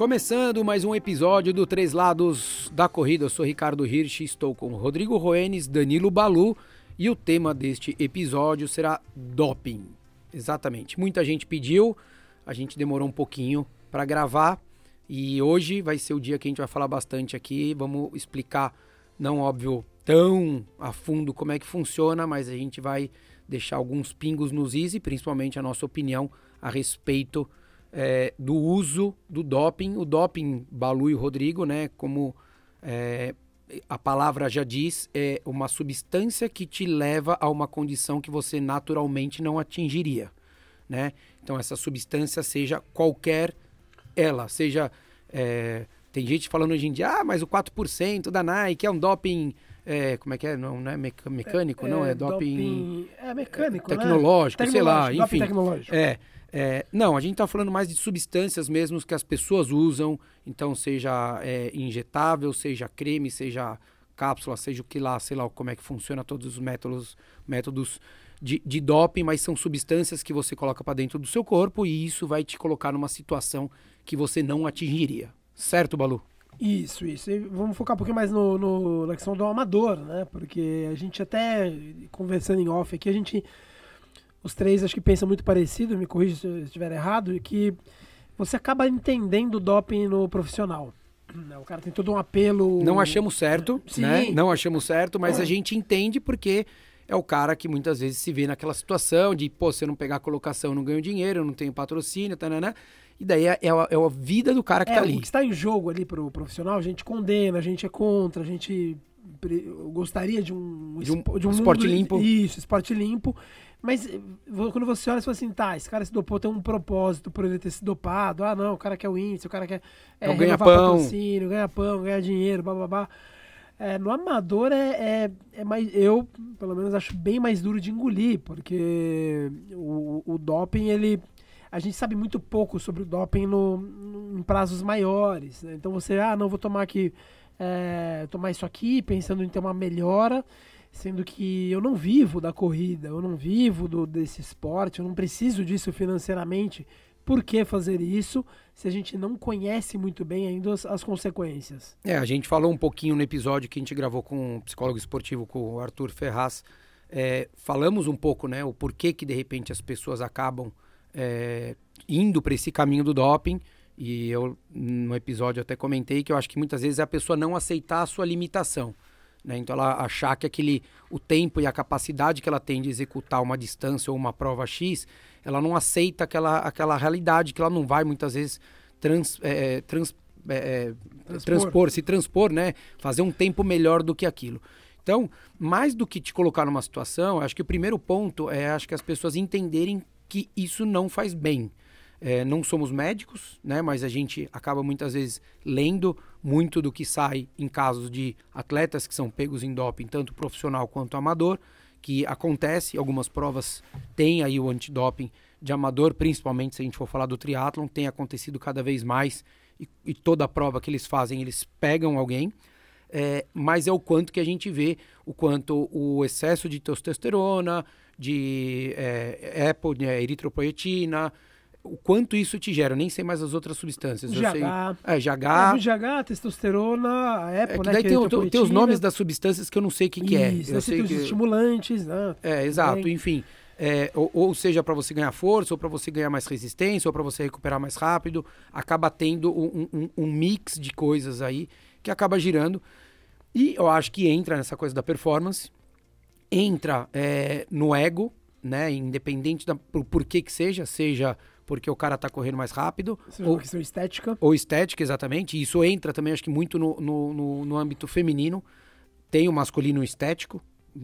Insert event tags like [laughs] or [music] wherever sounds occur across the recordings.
Começando mais um episódio do Três Lados da Corrida. Eu sou Ricardo Hirsch, estou com Rodrigo Roenes, Danilo Balu e o tema deste episódio será doping. Exatamente. Muita gente pediu, a gente demorou um pouquinho para gravar e hoje vai ser o dia que a gente vai falar bastante aqui. Vamos explicar, não óbvio, tão a fundo como é que funciona, mas a gente vai deixar alguns pingos nos is e principalmente a nossa opinião a respeito é, do uso do doping. O doping, Balu e Rodrigo, né, como é, a palavra já diz, é uma substância que te leva a uma condição que você naturalmente não atingiria. Né? Então, essa substância, seja qualquer ela, seja. É, tem gente falando hoje em dia, ah, mas o 4% da Nike é um doping. É, como é que é? Não, não é mecânico, é, não, é, é doping, doping. É mecânico, tecnológico, né? sei lá, enfim. Tecnológico. É. É, não, a gente está falando mais de substâncias mesmo que as pessoas usam, então seja é, injetável, seja creme, seja cápsula, seja o que lá, sei lá como é que funciona todos os métodos, métodos de, de doping, mas são substâncias que você coloca para dentro do seu corpo e isso vai te colocar numa situação que você não atingiria. Certo, Balu? Isso, isso. E vamos focar um pouquinho mais no, no, na questão do amador, né? Porque a gente até, conversando em off aqui, a gente os três acho que pensam muito parecido, me corrija se eu estiver errado, e que você acaba entendendo o doping no profissional. Né, o cara tem todo um apelo. Não achamos certo, Sim. né? Não achamos certo, mas a gente entende porque é o cara que muitas vezes se vê naquela situação de, pô, se eu não pegar a colocação, eu não ganho dinheiro, eu não tenho patrocínio, né? E daí é, é, a, é, a, vida do cara que é, tá ali. O que está em jogo ali pro profissional, a gente condena, a gente é contra, a gente gostaria de um, de um, de um esporte mundo, limpo. Isso, esporte limpo. Mas eh, quando você olha, você fala assim, tá, esse cara se dopou, tem um propósito por ele ter se dopado. Ah, não, o cara quer o índice, o cara quer é, é ganha pão. patrocínio, ganha pão, ganha dinheiro, blá blá blá. É, no amador é, é, é, mais. Eu, pelo menos, acho bem mais duro de engolir, porque o, o doping, ele. A gente sabe muito pouco sobre o doping no, no em prazos maiores. Né? Então você, ah, não, vou tomar aqui. É, tomar isso aqui, pensando em ter uma melhora sendo que eu não vivo da corrida, eu não vivo do, desse esporte, eu não preciso disso financeiramente. Por que fazer isso se a gente não conhece muito bem ainda as, as consequências? É, a gente falou um pouquinho no episódio que a gente gravou com o psicólogo esportivo, com o Arthur Ferraz. É, falamos um pouco, né, o porquê que de repente as pessoas acabam é, indo para esse caminho do doping. E eu, no episódio, até comentei que eu acho que muitas vezes é a pessoa não aceitar a sua limitação. Né? Então ela achar que aquele, o tempo e a capacidade que ela tem de executar uma distância ou uma prova X, ela não aceita aquela, aquela realidade que ela não vai muitas vezes trans, é, é trans, é, é, transpor. transpor, se transpor, né? fazer um tempo melhor do que aquilo. Então, mais do que te colocar numa situação, acho que o primeiro ponto é acho que as pessoas entenderem que isso não faz bem. É, não somos médicos, né, mas a gente acaba muitas vezes lendo muito do que sai em casos de atletas que são pegos em doping, tanto profissional quanto amador, que acontece, algumas provas têm aí o antidoping de amador, principalmente se a gente for falar do triatlon, tem acontecido cada vez mais e, e toda prova que eles fazem, eles pegam alguém, é, mas é o quanto que a gente vê, o quanto o excesso de testosterona, de é, né, eritropoetina, o quanto isso te gera. Eu nem sei mais as outras substâncias. GH. Eu sei, é, GH. É, GH, testosterona, a é né? Daí tem, tem, tem, os nomes das substâncias que eu não sei o que, que é. Eu sei que... os estimulantes, né? É, exato. Enfim, é, ou, ou, seja, para você ganhar força, ou para você ganhar mais resistência, ou para você recuperar mais rápido, acaba tendo um, um, um mix de coisas aí que acaba girando. E eu acho que entra nessa coisa da performance, entra é, no ego, né? Independente da por, por que que seja, seja porque o cara tá correndo mais rápido. Seja ou questão estética. Ou estética, exatamente. Isso entra também, acho que muito no, no, no, no âmbito feminino. Tem o masculino estético,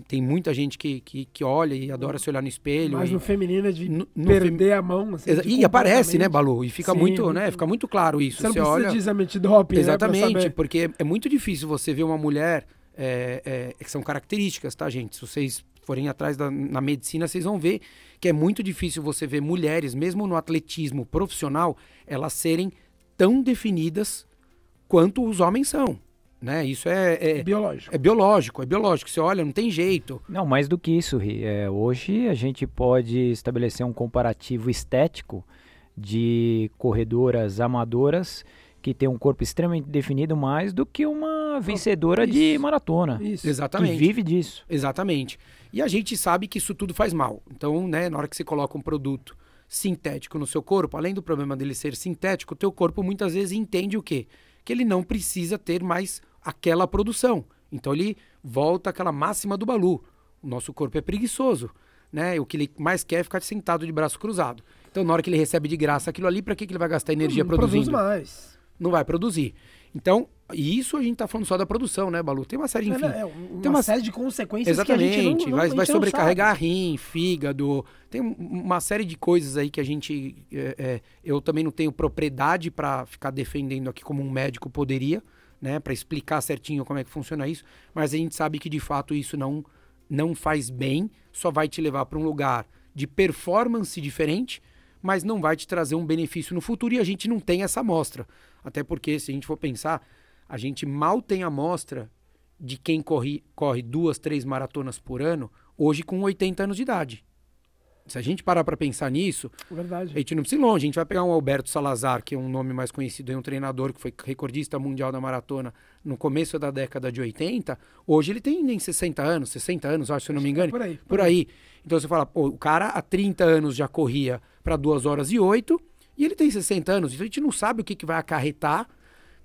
tem muita gente que, que, que, olha e adora se olhar no espelho. Mas e, no feminino é de no, no perder fem... a mão. Assim, e aparece, né, Balu? E fica Sim, muito, muito, né? Fica muito claro isso. Você não você precisa olha... de exame de doping, Exatamente, né, porque é muito difícil você ver uma mulher, é, é, que são características, tá, gente? Se vocês forem atrás da, na medicina, vocês vão ver que é muito difícil você ver mulheres, mesmo no atletismo profissional, elas serem tão definidas quanto os homens são. Né? Isso é, é, biológico. É biológico, é biológico. Você olha, não tem jeito. Não, mais do que isso, Ri. É, hoje a gente pode estabelecer um comparativo estético de corredoras amadoras que tem um corpo extremamente definido mais do que uma vencedora isso, de maratona. Isso. Exatamente. Que vive disso. Exatamente. E a gente sabe que isso tudo faz mal. Então, né, na hora que você coloca um produto sintético no seu corpo, além do problema dele ser sintético, o teu corpo muitas vezes entende o quê? Que ele não precisa ter mais aquela produção. Então ele volta àquela máxima do Balu. O nosso corpo é preguiçoso, né? O que ele mais quer é ficar sentado de braço cruzado. Então na hora que ele recebe de graça aquilo ali, para que, que ele vai gastar energia não produzindo? Produz mais. Não vai produzir. Então, e isso a gente tá falando só da produção, né, Balu? Tem uma série, enfim. É, uma, tem uma série de consequências Exatamente. que a gente não, vai, não, vai sobrecarregar sabe. rim, fígado. Tem uma série de coisas aí que a gente. É, é, eu também não tenho propriedade para ficar defendendo aqui como um médico poderia, né? Para explicar certinho como é que funciona isso. Mas a gente sabe que de fato isso não, não faz bem, só vai te levar para um lugar de performance diferente, mas não vai te trazer um benefício no futuro e a gente não tem essa amostra. Até porque, se a gente for pensar, a gente mal tem amostra de quem corre, corre duas, três maratonas por ano, hoje com 80 anos de idade. Se a gente parar para pensar nisso, Verdade. a gente não precisa ir longe. A gente vai pegar um Alberto Salazar, que é um nome mais conhecido, é um treinador que foi recordista mundial da maratona no começo da década de 80. Hoje ele tem nem 60 anos, 60 anos, acho, se eu não me engano. Por aí. Por aí. Então você fala, pô, o cara há 30 anos já corria para 2 horas e 8 e ele tem 60 anos. Então a gente não sabe o que, que vai acarretar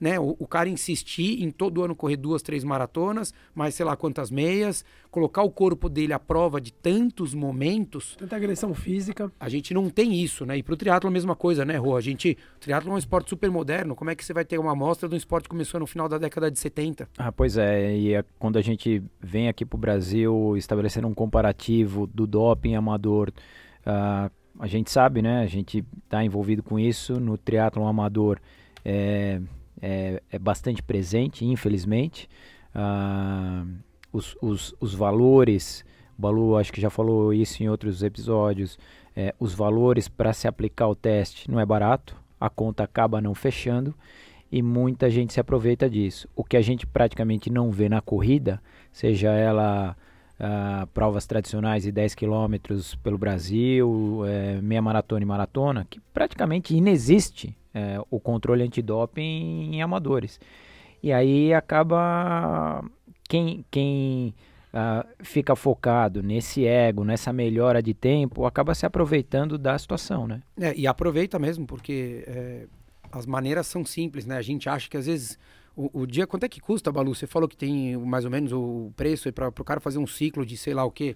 né? O, o, cara insistir em todo ano correr duas, três maratonas, mais sei lá quantas meias, colocar o corpo dele à prova de tantos momentos. Tanta agressão física. A gente não tem isso, né? E pro triatlo a mesma coisa, né, Rô? A gente, o triatlo é um esporte super moderno. Como é que você vai ter uma amostra de um esporte que começou no final da década de 70? Ah, pois é. E é quando a gente vem aqui pro Brasil estabelecendo um comparativo do doping amador, uh, a gente sabe, né? A gente está envolvido com isso no triatlo amador. É, é, é bastante presente, infelizmente. Ah, os, os, os valores, o Balu acho que já falou isso em outros episódios, é, os valores para se aplicar o teste não é barato, a conta acaba não fechando e muita gente se aproveita disso. O que a gente praticamente não vê na corrida, seja ela Uh, provas tradicionais de 10 quilômetros pelo Brasil, é, meia maratona e maratona, que praticamente inexiste é, o controle antidoping em amadores. E aí acaba quem, quem uh, fica focado nesse ego, nessa melhora de tempo, acaba se aproveitando da situação, né? É, e aproveita mesmo, porque é, as maneiras são simples, né? A gente acha que às vezes o, o, dia, quanto é que custa, Balu? Você falou que tem mais ou menos o preço para o cara fazer um ciclo de sei lá o quê.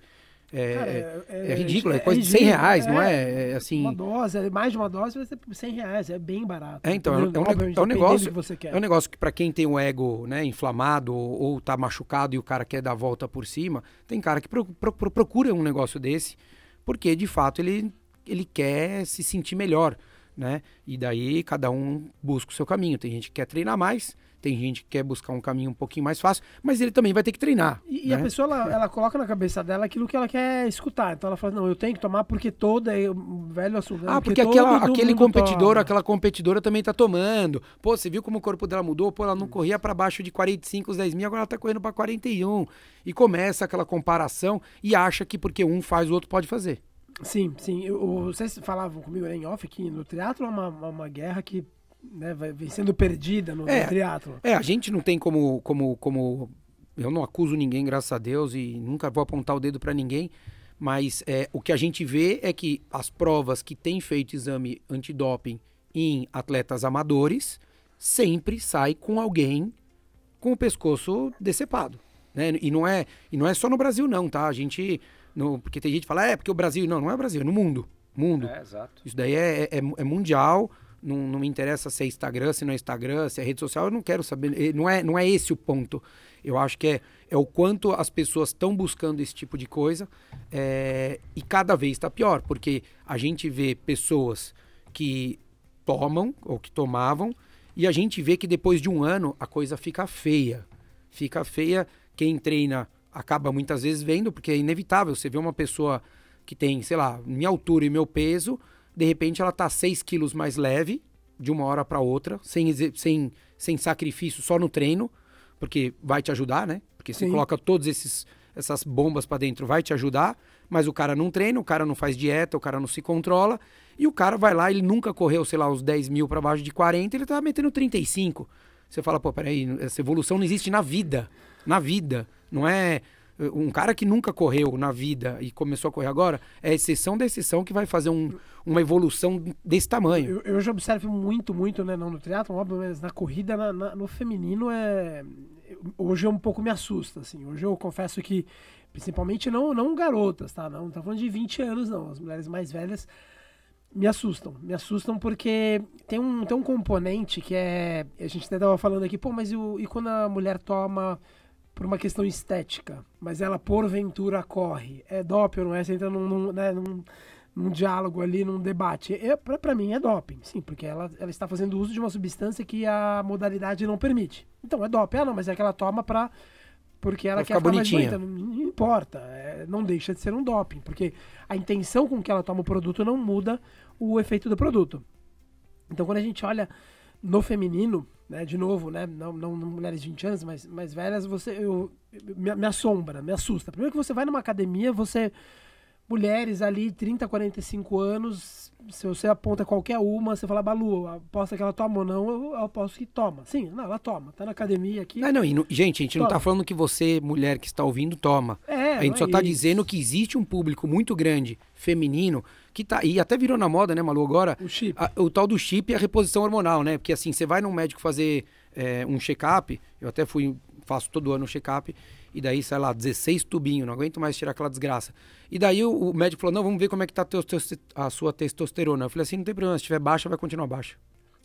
É, Cara, é, é, é, ridículo, é, coisa de 100 reais, não é? é? assim... Uma dose, mais de uma dose vai ser 100 reais, é bem barato. É, então, é, um, é um negócio, é um negócio que para quem tem o ego né, inflamado ou, ou tá machucado e o cara quer dar a volta por cima, tem cara que pro, pro, procura um negócio desse, porque de fato ele, ele quer se sentir melhor, né? E daí cada um busca o seu caminho. Tem gente que quer treinar mais, tem gente que quer buscar um caminho um pouquinho mais fácil, mas ele também vai ter que treinar. E, né? a pessoa, ela, ela, coloca na cabeça dela aquilo que ela quer escutar. Então ela fala, não, eu tenho que tomar porque todo é velho assunto. Ah, porque, porque aquela, aquele competidor, toma. aquela competidora também tá tomando. Pô, você viu como o corpo dela mudou? Pô, ela não corria para baixo de 45, 10 mil, agora ela tá correndo para 41. E começa aquela comparação e acha que porque um faz, o outro pode fazer. Sim, sim. Eu, vocês falavam comigo em off que no teatro é uma, uma guerra que né, vai, vem sendo perdida no, é, no triatlo. É, a gente não tem como, como, como. Eu não acuso ninguém, graças a Deus, e nunca vou apontar o dedo para ninguém. Mas é, o que a gente vê é que as provas que têm feito exame antidoping em atletas amadores sempre sai com alguém com o pescoço decepado. Né? E, não é, e não é só no Brasil, não, tá? A gente. No, porque tem gente que fala, é, porque o Brasil. Não, não é o Brasil, é no mundo. Mundo. É, exato. Isso daí é, é, é mundial não, não me interessa se é Instagram, se não é Instagram, se é rede social, eu não quero saber. Não é, não é esse o ponto. Eu acho que é, é o quanto as pessoas estão buscando esse tipo de coisa é, e cada vez está pior, porque a gente vê pessoas que tomam ou que tomavam e a gente vê que depois de um ano a coisa fica feia. Fica feia. Quem treina acaba muitas vezes vendo, porque é inevitável. Você vê uma pessoa que tem, sei lá, minha altura e meu peso de repente ela tá 6 quilos mais leve de uma hora para outra, sem, sem, sem sacrifício, só no treino, porque vai te ajudar, né? Porque você Sim. coloca todos esses essas bombas para dentro vai te ajudar, mas o cara não treina, o cara não faz dieta, o cara não se controla, e o cara vai lá, ele nunca correu, sei lá, os 10 mil para baixo de 40, ele tá metendo 35. Você fala, pô, peraí, essa evolução não existe na vida. Na vida. Não é um cara que nunca correu na vida e começou a correr agora, é exceção da exceção que vai fazer um, uma evolução desse tamanho. Eu, eu já observo muito, muito, né, não no triatlo, óbvio, mas na corrida, na, na, no feminino, é hoje um pouco me assusta, assim. Hoje eu confesso que, principalmente não, não garotas, tá? Não, não tá falando de 20 anos, não. As mulheres mais velhas me assustam. Me assustam porque tem um, tem um componente que é... A gente até tava falando aqui, pô, mas e, e quando a mulher toma por uma questão estética, mas ela porventura corre. É doping ou não é? Você entra num, num, né, num, num diálogo ali, num debate. É, para mim é doping, sim, porque ela, ela está fazendo uso de uma substância que a modalidade não permite. Então é doping. Ah, não, mas é que ela toma para porque ela quer ficar bonitinha. mais bonita. Não, não importa, é, não deixa de ser um doping, porque a intenção com que ela toma o produto não muda o efeito do produto. Então quando a gente olha no feminino, né, de novo, né, não, não, mulheres de 20 anos, mas mais velhas, você eu, me, me assombra, me assusta. Primeiro que você vai numa academia, você mulheres ali 30, 45 anos, se você aponta qualquer uma, você fala, Balu, aposta que ela toma ou não, eu, eu aposto que toma. Sim, não, ela toma. Tá na academia aqui. Não, não, e no, gente, a gente toma. não tá falando que você, mulher que está ouvindo, toma. É, a gente só é tá isso. dizendo que existe um público muito grande, feminino, que tá. E até virou na moda, né, Malu, agora. O chip. A, o tal do chip e a reposição hormonal, né? Porque assim, você vai num médico fazer é, um check-up, eu até fui, faço todo ano um check-up, e daí, sei lá, 16 tubinhos, não aguento mais tirar aquela desgraça. E daí o, o médico falou: não, vamos ver como é que tá a sua testosterona. Eu falei assim: não tem problema, se tiver baixa, vai continuar baixa.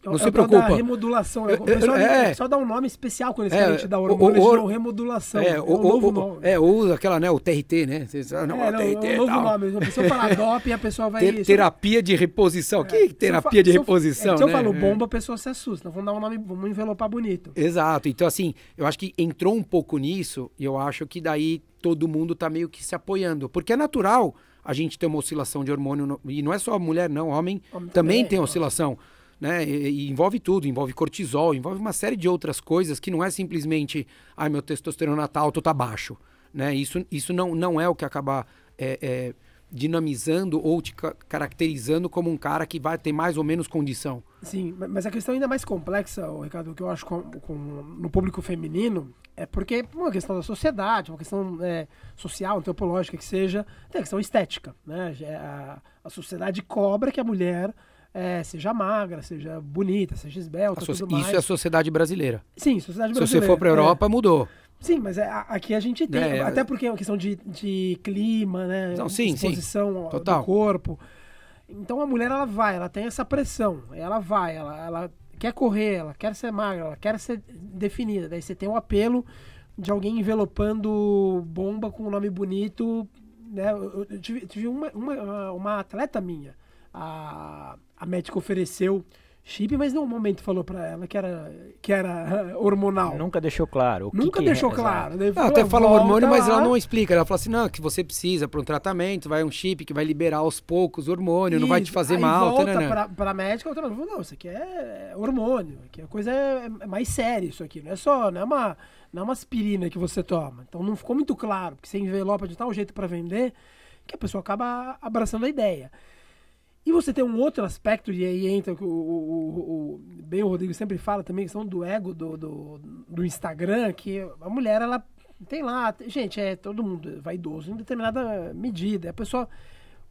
Não é se preocupa. Da remodulação. O pessoal é, só dá um nome especial quando eles é, querem te dar hormônio, o, o, remodulação. É, é um novo nome. É, ou aquela, né, o TRT, né? Vocês, não, é, não, TRT, é um novo tal. nome. A pessoa fala [laughs] DOP, a pessoa vai... Ter, terapia de reposição. É. Que terapia de reposição, Se eu, né? eu falo bomba, a pessoa se assusta. Vamos dar um nome, vamos envelopar bonito. Exato. Então, assim, eu acho que entrou um pouco nisso e eu acho que daí todo mundo tá meio que se apoiando. Porque é natural a gente ter uma oscilação de hormônio. No, e não é só mulher, não. Homem, homem também, também tem oscilação né? E, envolve tudo, envolve cortisol, envolve uma série de outras coisas que não é simplesmente, ai, meu testosterona tá alto, tá baixo, né? Isso, isso não, não é o que acaba é, é, dinamizando ou te ca caracterizando como um cara que vai ter mais ou menos condição. Sim, mas a questão ainda mais complexa, Ricardo, que eu acho com, com, no público feminino, é porque é uma questão da sociedade, uma questão é, social, antropológica que seja, tem a questão estética, né? É, a, a sociedade cobra que a mulher é, seja magra, seja bonita, seja esbelta, so tudo mais. Isso é a sociedade brasileira. Sim, sociedade brasileira. Se você for para a Europa, é. mudou. Sim, mas é, aqui a gente tem, é, até porque é uma questão de, de clima, né? Não, sim, exposição sim. do corpo. Então a mulher ela vai, ela tem essa pressão, ela vai, ela, ela quer correr, ela quer ser magra, ela quer ser definida. Daí você tem o apelo de alguém envelopando bomba com um nome bonito. Né? Eu, eu tive, tive uma, uma, uma atleta minha a, a médica ofereceu chip, mas nenhum momento falou para ela que era, que era [laughs] hormonal. Nunca deixou claro. Nunca que deixou é, claro. Não, até fala hormônio, lá. mas ela não explica. Ela fala assim, não, que você precisa para um tratamento, vai um chip que vai liberar aos poucos hormônio, Isso. não vai te fazer Aí mal. volta para pra médica, outra não, não, isso aqui é hormônio, aqui a coisa é, é mais séria isso aqui, não é só, não é uma, não é uma aspirina que você toma. Então não ficou muito claro, porque você envelopa de tal jeito para vender, que a pessoa acaba abraçando a ideia. E você tem um outro aspecto, e aí entra o, o, o, bem o Rodrigo sempre fala também, questão do ego do, do, do, Instagram, que a mulher, ela tem lá, gente, é todo mundo vaidoso em determinada medida. A pessoa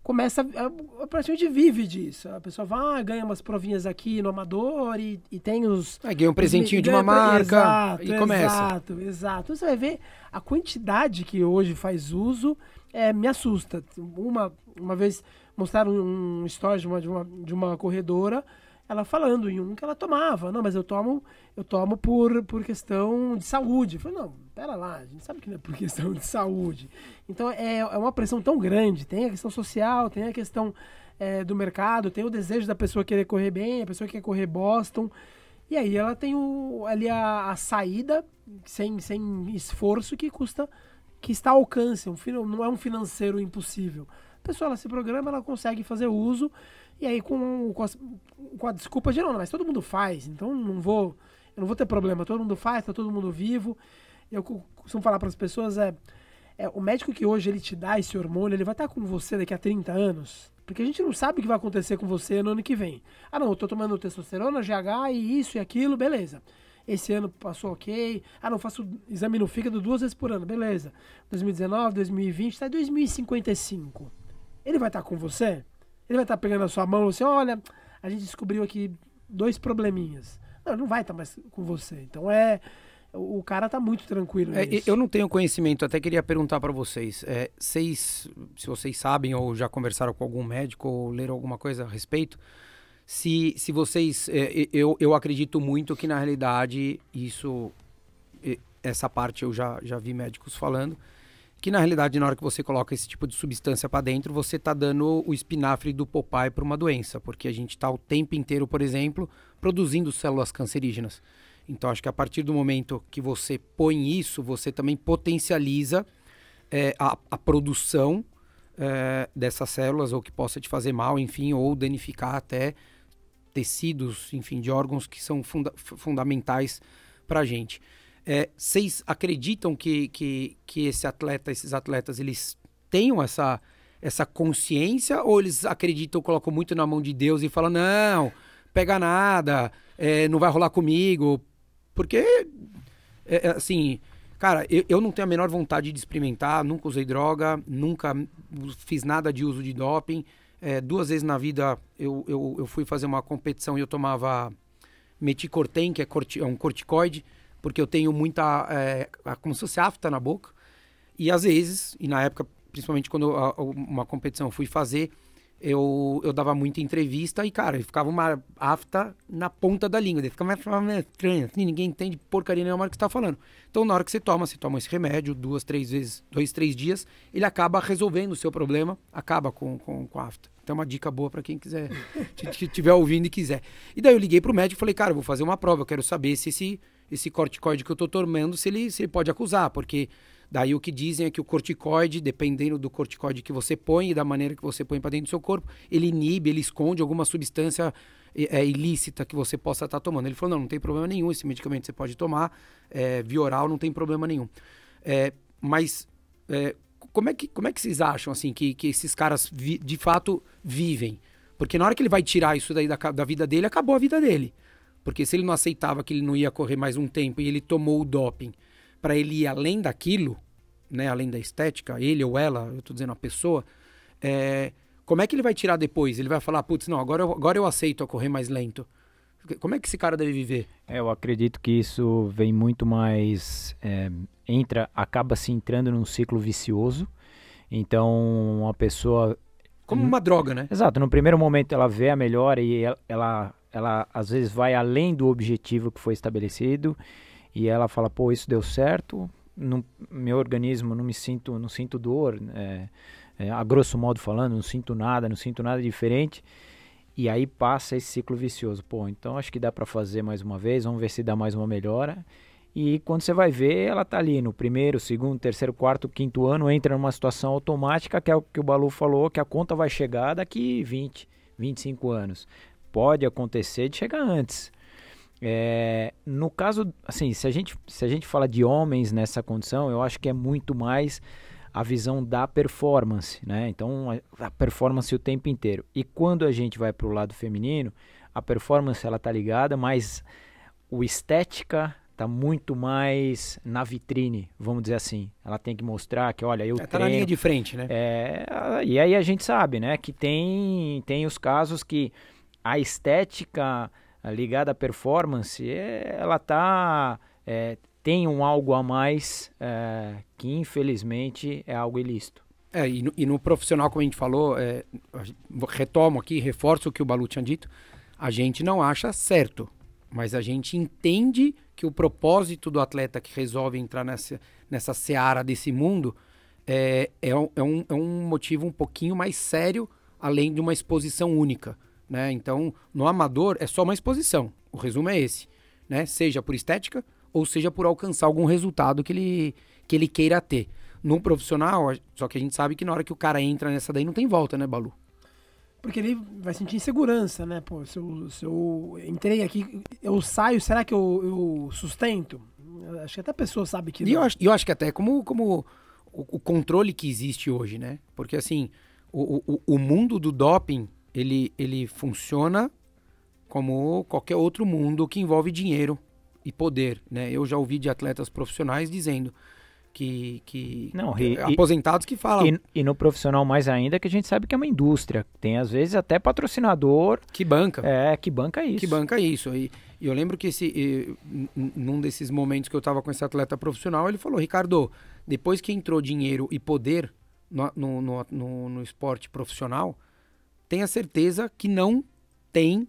começa, a, praticamente vive disso. A pessoa vai, ganha umas provinhas aqui no Amador e, e tem os... É, ganha um presentinho de uma marca exato, e começa. Exato, exato. Você vai ver a quantidade que hoje faz uso, é, me assusta. Uma, uma vez mostraram um, story de uma, de, uma, de uma corredora, ela falando em um que ela tomava. Não, mas eu tomo, eu tomo por, por questão de saúde. Eu falei, não, pera lá, a gente sabe que não é por questão de saúde. Então é, é uma pressão tão grande. Tem a questão social, tem a questão é, do mercado, tem o desejo da pessoa querer correr bem, a pessoa quer correr Boston. E aí ela tem o, ali a, a saída sem, sem esforço que custa, que está ao alcance. Um, não é um financeiro impossível a pessoa ela se programa, ela consegue fazer uso, e aí com, com, a, com a desculpa de não, mas todo mundo faz, então não vou, eu não vou ter problema, todo mundo faz, tá todo mundo vivo. Eu costumo falar para as pessoas é, é, o médico que hoje ele te dá esse hormônio, ele vai estar com você daqui a 30 anos? Porque a gente não sabe o que vai acontecer com você no ano que vem. Ah, não, eu tô tomando testosterona, GH e isso e aquilo, beleza. Esse ano passou ok. Ah, não, faço exame no fígado duas vezes por ano, beleza. 2019, 2020, está em 2055. Ele vai estar com você? Ele vai estar pegando a sua mão e assim, olha, a gente descobriu aqui dois probleminhas. Não, ele não vai estar mais com você. Então é o cara tá muito tranquilo. É, eu não tenho conhecimento, até queria perguntar para vocês. É, vocês, se vocês sabem ou já conversaram com algum médico ou leram alguma coisa a respeito, se, se vocês. É, eu, eu acredito muito que na realidade isso. Essa parte eu já, já vi médicos falando. Que na realidade, na hora que você coloca esse tipo de substância para dentro, você está dando o espinafre do Popeye para uma doença. Porque a gente está o tempo inteiro, por exemplo, produzindo células cancerígenas. Então, acho que a partir do momento que você põe isso, você também potencializa é, a, a, produção é, dessas células, ou que possa te fazer mal, enfim, ou danificar até tecidos, enfim, de órgãos que são funda fundamentais para a gente. É, vocês acreditam que, que, que esse atleta, esses atletas, eles tenham essa, essa consciência? Ou eles acreditam, colocam muito na mão de Deus e falam, não, pega nada, é, não vai rolar comigo, porque, é, é, assim, cara, eu, eu não tenho a menor vontade de experimentar, nunca usei droga, nunca fiz nada de uso de doping. É, duas vezes na vida eu, eu, eu, fui fazer uma competição e eu tomava meticortem, que é, corti, é um corticoide, porque eu tenho muita, é, como se fosse afta na boca. E às vezes, e na época, principalmente quando eu, uma competição eu fui fazer, eu, eu dava muita entrevista e, cara, ficava uma afta na ponta da língua. Ele ficava meio estranho, assim, ninguém entende porcaria nenhuma que você tá falando. Então, na hora que você toma, você toma esse remédio duas, três vezes, dois, três dias, ele acaba resolvendo o seu problema, acaba com, com, com a afta. Então, é uma dica boa para quem quiser, [laughs] que estiver ouvindo e quiser. E daí eu liguei pro médico e falei, cara, vou fazer uma prova, eu quero saber se esse, esse corticoide que eu tô tomando, se ele, se ele pode acusar, porque Daí o que dizem é que o corticoide, dependendo do corticoide que você põe e da maneira que você põe para dentro do seu corpo, ele inibe, ele esconde alguma substância é, ilícita que você possa estar tá tomando. Ele falou: não, não tem problema nenhum, esse medicamento você pode tomar, é, via oral não tem problema nenhum. É, mas é, como, é que, como é que vocês acham assim que, que esses caras vi, de fato vivem? Porque na hora que ele vai tirar isso daí da, da vida dele, acabou a vida dele. Porque se ele não aceitava que ele não ia correr mais um tempo e ele tomou o doping para ele ir além daquilo, né, além da estética, ele ou ela, eu estou dizendo a pessoa, é, como é que ele vai tirar depois? Ele vai falar, putz, não, agora eu, agora eu aceito a correr mais lento. Como é que esse cara deve viver? É, eu acredito que isso vem muito mais. É, entra, acaba se entrando num ciclo vicioso. Então, uma pessoa. Como uma droga, né? Exato. No primeiro momento ela vê a melhora e ela, ela, ela às vezes vai além do objetivo que foi estabelecido e ela fala, pô, isso deu certo, no meu organismo não me sinto, não sinto dor, é, é, a grosso modo falando, não sinto nada, não sinto nada diferente. E aí passa esse ciclo vicioso. Pô, então acho que dá para fazer mais uma vez, vamos ver se dá mais uma melhora. E quando você vai ver, ela tá ali no primeiro, segundo, terceiro, quarto, quinto ano, entra numa situação automática, que é o que o Balu falou, que a conta vai chegar daqui 20, 25 anos. Pode acontecer de chegar antes. É, no caso, assim, se a, gente, se a gente fala de homens nessa condição, eu acho que é muito mais a visão da performance, né? Então, a, a performance o tempo inteiro. E quando a gente vai para o lado feminino, a performance ela tá ligada, mas o estética tá muito mais na vitrine, vamos dizer assim. Ela tem que mostrar que, olha, eu é, tá na linha de frente, né? É, e aí a gente sabe, né, que tem tem os casos que a estética ligada à performance, é, ela tá é, tem um algo a mais é, que infelizmente é algo ilícito. É, e no, e no profissional, como a gente falou, é, retomo aqui, reforço o que o Balu tinha dito, a gente não acha certo, mas a gente entende que o propósito do atleta que resolve entrar nessa, nessa seara desse mundo é, é, um, é, um, é um motivo um pouquinho mais sério, além de uma exposição única. Né? Então, no amador é só uma exposição. O resumo é esse, né? Seja por estética ou seja por alcançar algum resultado que ele, que ele queira ter. No profissional, só que a gente sabe que na hora que o cara entra nessa daí não tem volta, né, Balu? Porque ele vai sentir insegurança, né? Pô, se eu, se eu entrei aqui, eu saio, será que eu, eu sustento? Acho que até a pessoa sabe que. E eu acho, eu acho que até como, como o, o, controle que existe hoje, né? Porque assim, o, o, o mundo do doping, ele, ele funciona como qualquer outro mundo que envolve dinheiro e poder, né? Eu já ouvi de atletas profissionais dizendo que, que não, e, aposentados que falam. E, e, no profissional mais ainda que a gente sabe que é uma indústria. Tem às vezes até patrocinador. Que banca. É, que banca isso. Que banca isso. E, e eu lembro que esse, e, num desses momentos que eu estava com esse atleta profissional, ele falou, Ricardo, depois que entrou dinheiro e poder no, no, no, no, no esporte profissional, tenha certeza que não tem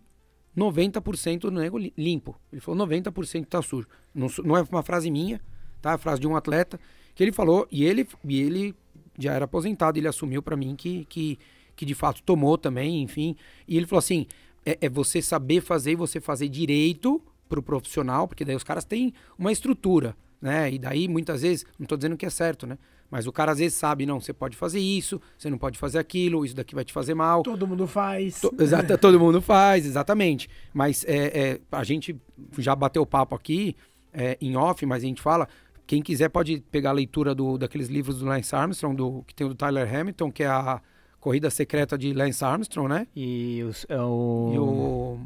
90% do nego limpo. Ele falou 90% está sujo. Não, não é uma frase minha, tá? É frase de um atleta que ele falou e ele e ele já era aposentado, ele assumiu para mim que, que que de fato tomou também, enfim. E ele falou assim: é, é você saber fazer e você fazer direito pro profissional, porque daí os caras têm uma estrutura, né? E daí muitas vezes, não estou dizendo que é certo, né? Mas o cara às vezes sabe, não, você pode fazer isso, você não pode fazer aquilo, isso daqui vai te fazer mal. Todo mundo faz. To, exata, todo mundo faz, exatamente. Mas é, é, a gente já bateu papo aqui é, em off, mas a gente fala. Quem quiser pode pegar a leitura do, daqueles livros do Lance Armstrong, do, que tem o do Tyler Hamilton, que é a Corrida Secreta de Lance Armstrong, né? E, os, é o... e o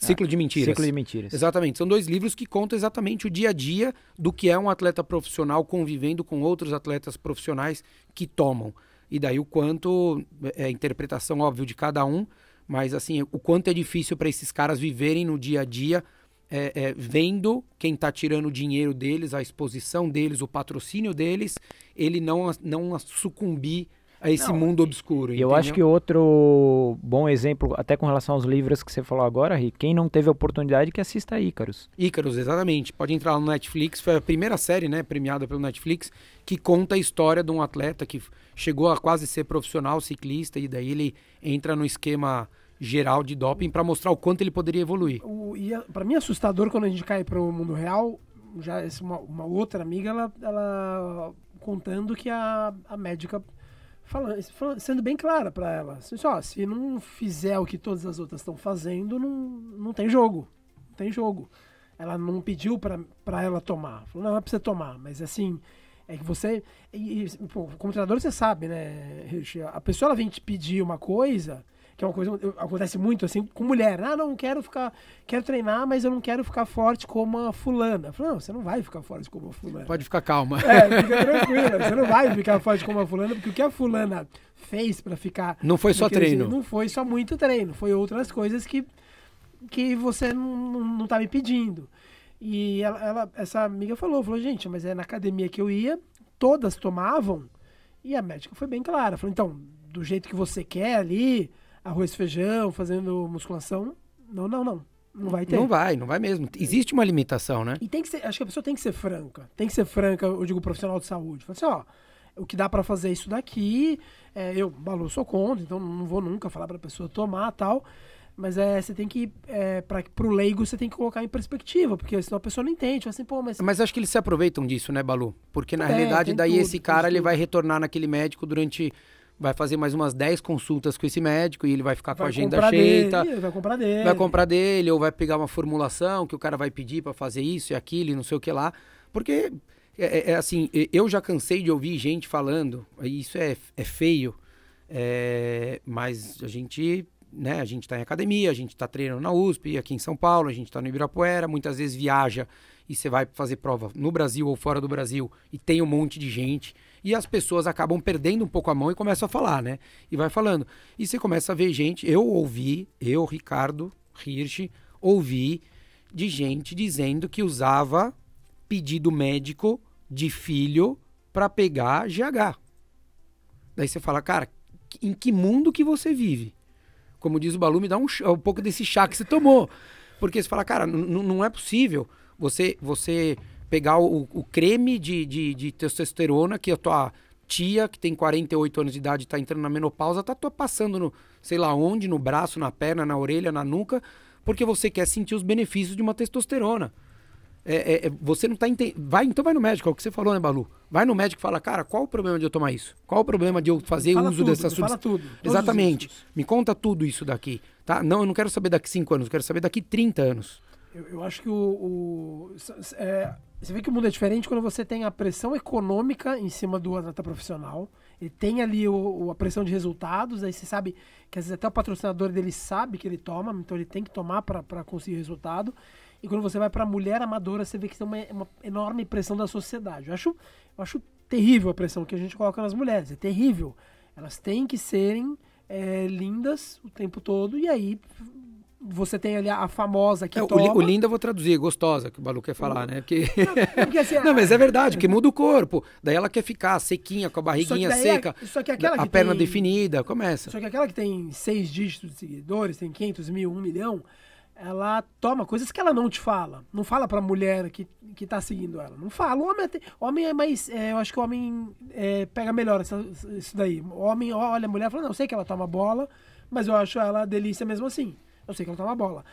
Ciclo de Mentiras. Ciclo de Mentiras. Exatamente. São dois livros que contam exatamente o dia a dia do que é um atleta profissional convivendo com outros atletas profissionais que tomam. E daí o quanto é interpretação óbvio de cada um, mas assim, o quanto é difícil para esses caras viverem no dia a dia é, é, vendo quem está tirando o dinheiro deles, a exposição deles, o patrocínio deles, ele não, não sucumbir a esse não, mundo obscuro. E eu acho que outro bom exemplo, até com relação aos livros que você falou agora, Rick, quem não teve a oportunidade que assista a Ícaros. Ícaros, exatamente. Pode entrar no Netflix, foi a primeira série, né, premiada pelo Netflix, que conta a história de um atleta que chegou a quase ser profissional ciclista e daí ele entra no esquema geral de doping para mostrar o quanto ele poderia evoluir. O, e para mim é assustador quando a gente cai para o mundo real. Já uma, uma outra amiga, ela, ela contando que a, a médica falando, sendo bem clara para ela. Assim, se não fizer o que todas as outras estão fazendo, não, não tem jogo. Não tem jogo. Ela não pediu para ela tomar. Falou, não, você tomar. Mas assim, é que você. E, pô, como treinador, você sabe, né? A pessoa ela vem te pedir uma coisa que é uma coisa acontece muito assim com mulher. Ah, não quero ficar, quero treinar, mas eu não quero ficar forte como a fulana. Falo, não, você não vai ficar forte como a fulana. Pode ficar calma. É, fica tranquila, você não vai ficar forte como a fulana, porque o que a fulana fez para ficar Não foi só treino. não foi só muito treino, foi outras coisas que que você não, não, não tá me pedindo. E ela, ela, essa amiga falou, falou, gente, mas é na academia que eu ia, todas tomavam, e a médica foi bem clara, falou, então, do jeito que você quer ali, arroz e feijão, fazendo musculação. Não, não, não. Não vai ter. Não vai, não vai mesmo. Existe uma limitação, né? E tem que ser, acho que a pessoa tem que ser franca. Tem que ser franca, eu digo profissional de saúde. Fala assim, ó, o que dá para fazer isso daqui, é, eu, Balu, sou contra, então não vou nunca falar pra pessoa tomar tal. Mas é, você tem que, é, para pro leigo, você tem que colocar em perspectiva, porque senão a pessoa não entende. Assim, Pô, mas... mas acho que eles se aproveitam disso, né, Balu? Porque na é, realidade, daí tudo, esse cara ele vai retornar naquele médico durante vai fazer mais umas 10 consultas com esse médico e ele vai ficar vai com a agenda cheia. vai comprar dele. Vai comprar dele, ou vai pegar uma formulação que o cara vai pedir para fazer isso e aquilo e não sei o que lá. Porque, é, é, é assim, eu já cansei de ouvir gente falando, isso é, é feio, é, mas a gente, né, a gente tá em academia, a gente tá treinando na USP, aqui em São Paulo, a gente tá no Ibirapuera, muitas vezes viaja e você vai fazer prova no Brasil ou fora do Brasil e tem um monte de gente e as pessoas acabam perdendo um pouco a mão e começam a falar, né? E vai falando. E você começa a ver gente, eu ouvi, eu, Ricardo Hirsch, ouvi de gente dizendo que usava pedido médico de filho para pegar GH. Daí você fala, cara, em que mundo que você vive? Como diz o Balu, me dá um, um pouco desse chá que você tomou. Porque você fala, cara, não é possível você você pegar o, o creme de, de, de, testosterona que a tua tia, que tem 48 anos de idade, está entrando na menopausa, tá passando no, sei lá onde, no braço, na perna, na orelha, na nuca, porque você quer sentir os benefícios de uma testosterona. É, é, é você não está entendendo. Vai, então vai no médico, é o que você falou, né, Balu? Vai no médico e fala, cara, qual o problema de eu tomar isso? Qual o problema de eu fazer fala uso tudo, dessa substância? Fala tudo. Exatamente. Me conta tudo isso daqui. Tá? Não, eu não quero saber daqui 5 anos, eu quero saber daqui 30 anos. Eu, eu acho que o. o é, você vê que o mundo é diferente quando você tem a pressão econômica em cima do atleta profissional. Ele tem ali o, a pressão de resultados, aí você sabe que às vezes até o patrocinador dele sabe que ele toma, então ele tem que tomar para conseguir resultado. E quando você vai para a mulher amadora, você vê que tem uma, uma, enorme pressão da sociedade. Eu acho, eu acho terrível a pressão que a gente coloca nas mulheres, é terrível. Elas têm que serem é, lindas o tempo todo, e aí você tem ali a famosa que é, toma... O, linda eu vou traduzir, gostosa, que o Balu quer falar, né? Porque... Não, porque, assim, [laughs] não, mas é verdade, porque muda o corpo. Daí ela quer ficar sequinha, com a barriguinha só seca, só que aquela a que perna tem... definida, começa. Só que aquela que tem seis dígitos de seguidores, tem 500 mil, um milhão, ela toma coisas que ela não te fala. Não fala pra mulher que, que tá seguindo ela. Não fala. O homem é, homem é mais. É, eu acho que o homem é, pega melhor essa, isso daí. O homem olha a mulher e fala: Não, eu sei que ela toma bola, mas eu acho ela delícia mesmo assim. Eu sei que ela toma bola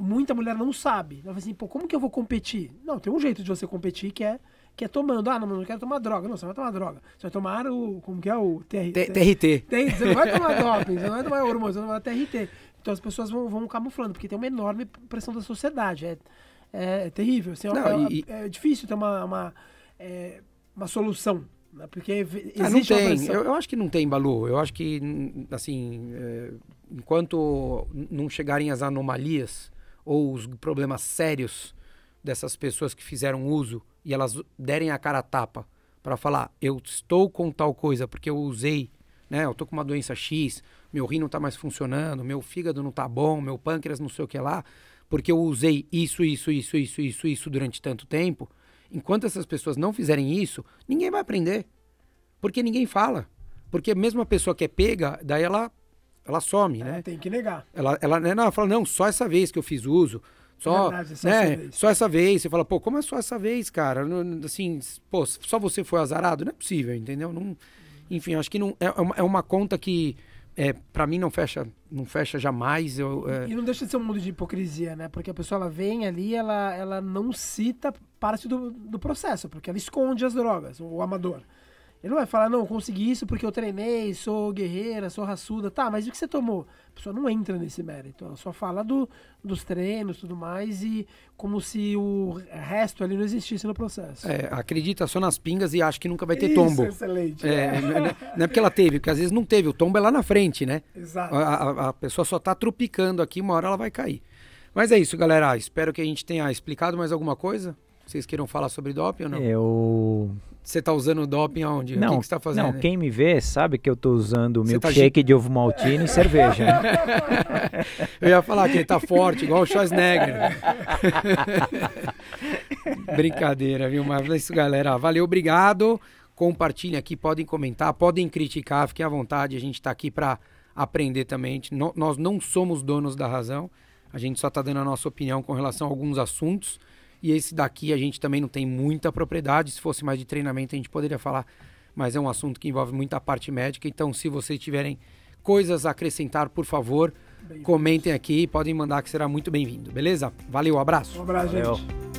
muita mulher não sabe. Ela fala assim, pô, como que eu vou competir? Não, tem um jeito de você competir que é, que é tomando. Ah, não, não quero tomar droga. Não, você vai tomar droga. Você vai tomar o. Como que é o TRT? TRT. Você não vai tomar doping, você não vai tomar hormônio, você vai tomar TRT. Então as pessoas vão, vão camuflando, porque tem uma enorme pressão da sociedade. É, é, é terrível. Assim, não, é, e... é, difícil ter uma, uma, é, uma solução. Porque existe ah, não tem. Eu, eu, acho que não tem, Balu. Eu acho que, assim, é, enquanto não chegarem as anomalias ou os problemas sérios dessas pessoas que fizeram uso e elas derem a cara a tapa para falar, eu estou com tal coisa porque eu usei, né? Eu tô com uma doença X, meu rim não tá mais funcionando, meu fígado não tá bom, meu pâncreas não sei o que lá, porque eu usei isso, isso, isso, isso, isso, isso durante tanto tempo. Enquanto essas pessoas não fizerem isso, ninguém vai aprender. Porque ninguém fala. Porque mesmo a pessoa que é pega, daí ela ela some, né? Tem que negar. Ela, ela, né, não, ela fala, não, só essa vez que eu fiz uso. Só, é verdade, só, né, essa vez. só essa vez. Você fala, pô, como é só essa vez, cara? Assim, pô, só você foi azarado? Não é possível, entendeu? Não, enfim, acho que não, é, é uma, é uma conta que é, para mim não fecha, não fecha jamais. Eu, é... E não deixa de ser um mundo de hipocrisia, né? Porque a pessoa ela vem ali, ela, ela não cita parte do, do processo, porque ela esconde as drogas, o amador. Ele não vai falar, não, consegui isso porque eu treinei, sou guerreira, sou raçuda. Tá, mas o que você tomou? A pessoa não entra nesse mérito. Ela só fala do, dos treinos e tudo mais e como se o resto ali não existisse no processo. É, acredita só nas pingas e acha que nunca vai ter isso, tombo. excelente. É, é. Não, é, não é porque ela teve, porque às vezes não teve. O tombo é lá na frente, né? Exato. A, a, a pessoa só tá tropicando aqui, uma hora ela vai cair. Mas é isso, galera. Espero que a gente tenha explicado mais alguma coisa. Vocês queiram falar sobre doping ou não? Eu você tá usando doping aonde? Não, o que, tá fazendo? Não, quem me vê sabe que eu tô usando tá milkshake tá... de ovo maltine e [laughs] cerveja. Eu ia falar que ele tá forte, igual o Schwarzenegger. [laughs] Brincadeira, viu? Mas é isso, galera. Valeu, obrigado. Compartilhem aqui, podem comentar, podem criticar, fiquem à vontade. A gente tá aqui para aprender também. Nós não somos donos da razão. A gente só tá dando a nossa opinião com relação a alguns assuntos. E esse daqui a gente também não tem muita propriedade. Se fosse mais de treinamento, a gente poderia falar, mas é um assunto que envolve muita parte médica. Então, se vocês tiverem coisas a acrescentar, por favor, comentem aqui, podem mandar que será muito bem-vindo, beleza? Valeu, abraço. Um abraço, Valeu. gente.